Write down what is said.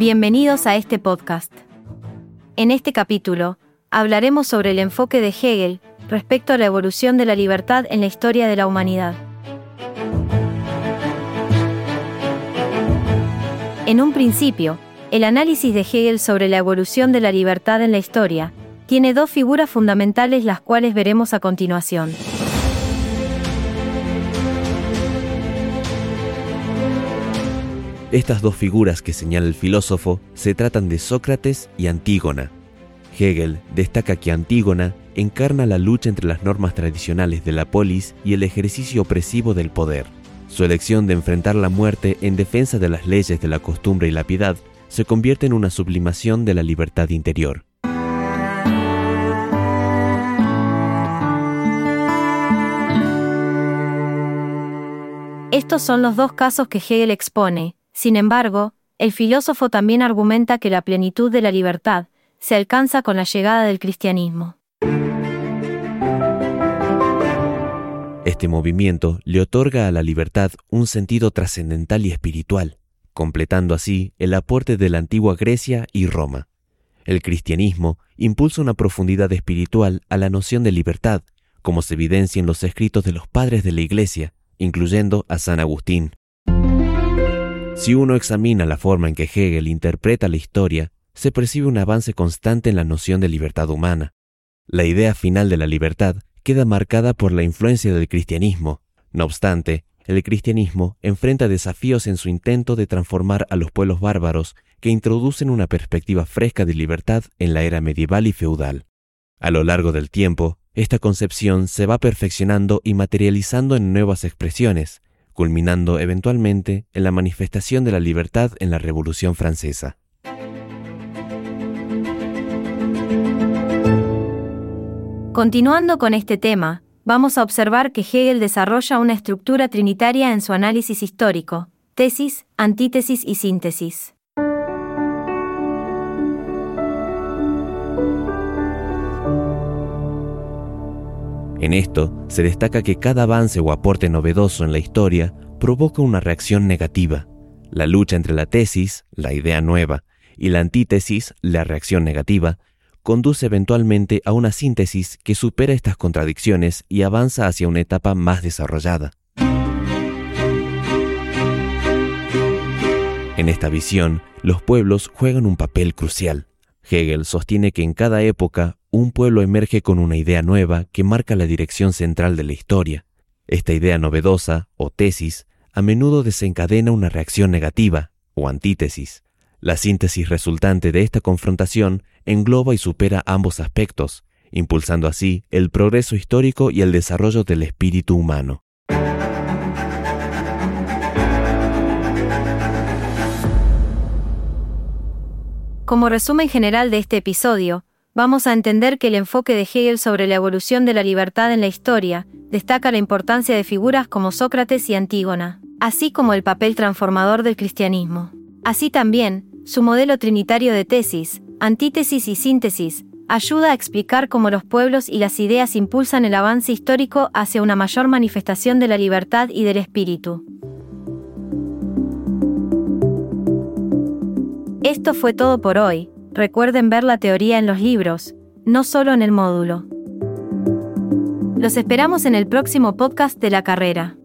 Bienvenidos a este podcast. En este capítulo, hablaremos sobre el enfoque de Hegel respecto a la evolución de la libertad en la historia de la humanidad. En un principio, el análisis de Hegel sobre la evolución de la libertad en la historia tiene dos figuras fundamentales las cuales veremos a continuación. Estas dos figuras que señala el filósofo se tratan de Sócrates y Antígona. Hegel destaca que Antígona encarna la lucha entre las normas tradicionales de la polis y el ejercicio opresivo del poder. Su elección de enfrentar la muerte en defensa de las leyes de la costumbre y la piedad se convierte en una sublimación de la libertad interior. Estos son los dos casos que Hegel expone, sin embargo, el filósofo también argumenta que la plenitud de la libertad se alcanza con la llegada del cristianismo. Este movimiento le otorga a la libertad un sentido trascendental y espiritual, completando así el aporte de la antigua Grecia y Roma. El cristianismo impulsa una profundidad espiritual a la noción de libertad, como se evidencia en los escritos de los padres de la Iglesia, incluyendo a San Agustín. Si uno examina la forma en que Hegel interpreta la historia, se percibe un avance constante en la noción de libertad humana. La idea final de la libertad queda marcada por la influencia del cristianismo. No obstante, el cristianismo enfrenta desafíos en su intento de transformar a los pueblos bárbaros que introducen una perspectiva fresca de libertad en la era medieval y feudal. A lo largo del tiempo, esta concepción se va perfeccionando y materializando en nuevas expresiones, culminando eventualmente en la manifestación de la libertad en la Revolución Francesa. Continuando con este tema, vamos a observar que Hegel desarrolla una estructura trinitaria en su análisis histórico, tesis, antítesis y síntesis. En esto se destaca que cada avance o aporte novedoso en la historia provoca una reacción negativa. La lucha entre la tesis, la idea nueva, y la antítesis, la reacción negativa, conduce eventualmente a una síntesis que supera estas contradicciones y avanza hacia una etapa más desarrollada. En esta visión, los pueblos juegan un papel crucial. Hegel sostiene que en cada época un pueblo emerge con una idea nueva que marca la dirección central de la historia. Esta idea novedosa, o tesis, a menudo desencadena una reacción negativa, o antítesis. La síntesis resultante de esta confrontación engloba y supera ambos aspectos, impulsando así el progreso histórico y el desarrollo del espíritu humano. Como resumen general de este episodio, vamos a entender que el enfoque de Hegel sobre la evolución de la libertad en la historia destaca la importancia de figuras como Sócrates y Antígona, así como el papel transformador del cristianismo. Así también, su modelo trinitario de tesis, antítesis y síntesis, ayuda a explicar cómo los pueblos y las ideas impulsan el avance histórico hacia una mayor manifestación de la libertad y del espíritu. Esto fue todo por hoy recuerden ver la teoría en los libros, no solo en el módulo. Los esperamos en el próximo podcast de la carrera.